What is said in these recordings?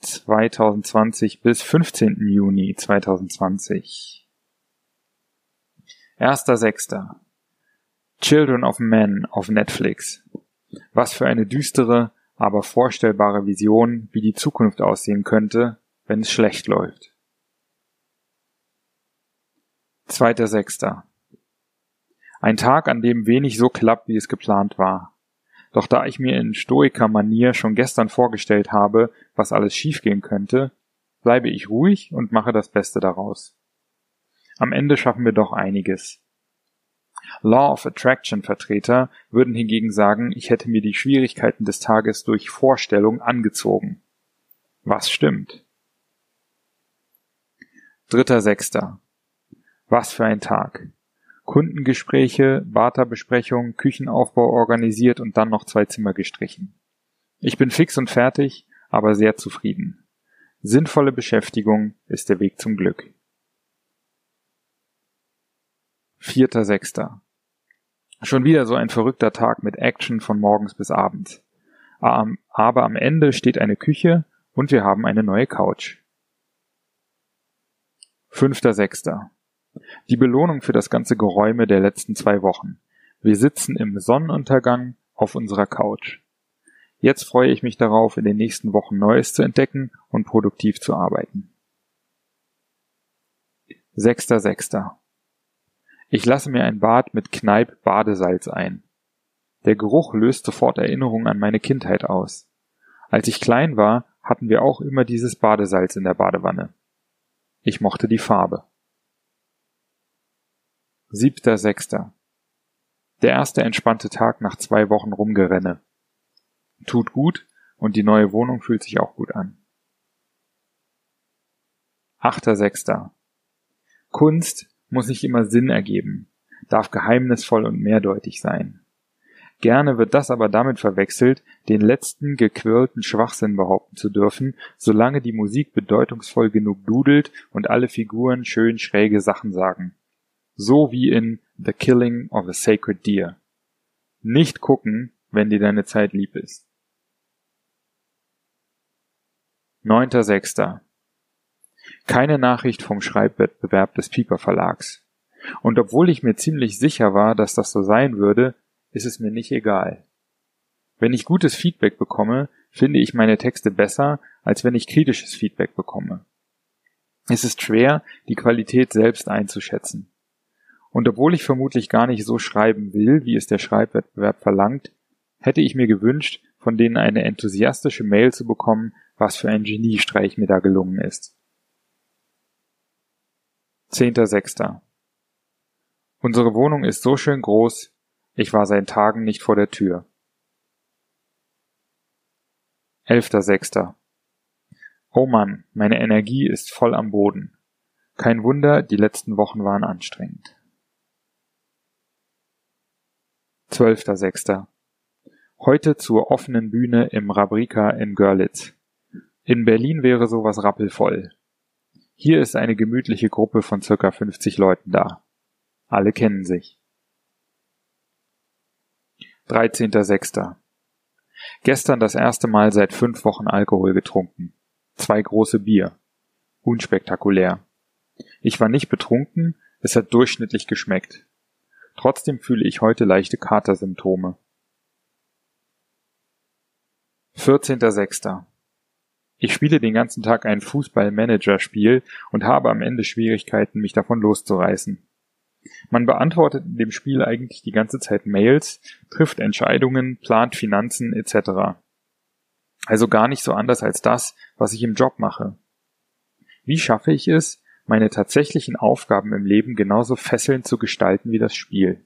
2020 bis 15. Juni 2020. 1.6. Children of Men auf Netflix. Was für eine düstere, aber vorstellbare Vision, wie die Zukunft aussehen könnte, wenn es schlecht läuft. 2.6. Ein Tag, an dem wenig so klappt, wie es geplant war. Doch da ich mir in Stoiker-Manier schon gestern vorgestellt habe, was alles schiefgehen könnte, bleibe ich ruhig und mache das Beste daraus. Am Ende schaffen wir doch einiges. Law of Attraction Vertreter würden hingegen sagen, ich hätte mir die Schwierigkeiten des Tages durch Vorstellung angezogen. Was stimmt? Dritter Sechster. Was für ein Tag. Kundengespräche, Barterbesprechung, Küchenaufbau organisiert und dann noch zwei Zimmer gestrichen. Ich bin fix und fertig, aber sehr zufrieden. Sinnvolle Beschäftigung ist der Weg zum Glück. Vierter Sechster. Schon wieder so ein verrückter Tag mit Action von morgens bis abends. Aber am Ende steht eine Küche und wir haben eine neue Couch. Fünfter Sechster. Die Belohnung für das ganze Geräume der letzten zwei Wochen. Wir sitzen im Sonnenuntergang auf unserer Couch. Jetzt freue ich mich darauf, in den nächsten Wochen Neues zu entdecken und produktiv zu arbeiten. Sechster Sechster. Ich lasse mir ein Bad mit Kneipp Badesalz ein. Der Geruch löst sofort Erinnerungen an meine Kindheit aus. Als ich klein war, hatten wir auch immer dieses Badesalz in der Badewanne. Ich mochte die Farbe. Siebter Sechster. Der erste entspannte Tag nach zwei Wochen Rumgerenne. Tut gut und die neue Wohnung fühlt sich auch gut an. Achter Sechster. Kunst muss nicht immer Sinn ergeben, darf geheimnisvoll und mehrdeutig sein. Gerne wird das aber damit verwechselt, den letzten gequirlten Schwachsinn behaupten zu dürfen, solange die Musik bedeutungsvoll genug dudelt und alle Figuren schön schräge Sachen sagen so wie in The Killing of a Sacred Deer. Nicht gucken, wenn dir deine Zeit lieb ist. 9.6. Keine Nachricht vom Schreibwettbewerb des Pieper Verlags. Und obwohl ich mir ziemlich sicher war, dass das so sein würde, ist es mir nicht egal. Wenn ich gutes Feedback bekomme, finde ich meine Texte besser, als wenn ich kritisches Feedback bekomme. Es ist schwer, die Qualität selbst einzuschätzen. Und obwohl ich vermutlich gar nicht so schreiben will, wie es der Schreibwettbewerb verlangt, hätte ich mir gewünscht, von denen eine enthusiastische Mail zu bekommen, was für ein Geniestreich mir da gelungen ist. 10.6. Unsere Wohnung ist so schön groß, ich war seit Tagen nicht vor der Tür. 11.6. Oh Mann, meine Energie ist voll am Boden. Kein Wunder, die letzten Wochen waren anstrengend. 12.06. Heute zur offenen Bühne im Rabrika in Görlitz. In Berlin wäre sowas rappelvoll. Hier ist eine gemütliche Gruppe von circa 50 Leuten da. Alle kennen sich. 13.06. Gestern das erste Mal seit fünf Wochen Alkohol getrunken. Zwei große Bier. Unspektakulär. Ich war nicht betrunken, es hat durchschnittlich geschmeckt. Trotzdem fühle ich heute leichte Katersymptome. 14.06. Ich spiele den ganzen Tag ein Fußball-Manager-Spiel und habe am Ende Schwierigkeiten, mich davon loszureißen. Man beantwortet in dem Spiel eigentlich die ganze Zeit Mails, trifft Entscheidungen, plant Finanzen etc. Also gar nicht so anders als das, was ich im Job mache. Wie schaffe ich es, meine tatsächlichen Aufgaben im Leben genauso fesselnd zu gestalten wie das Spiel.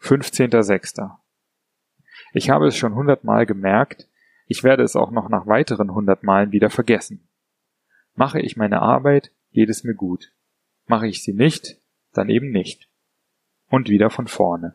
15.06. Ich habe es schon hundertmal gemerkt, ich werde es auch noch nach weiteren hundert Malen wieder vergessen. Mache ich meine Arbeit, geht es mir gut. Mache ich sie nicht, dann eben nicht. Und wieder von vorne.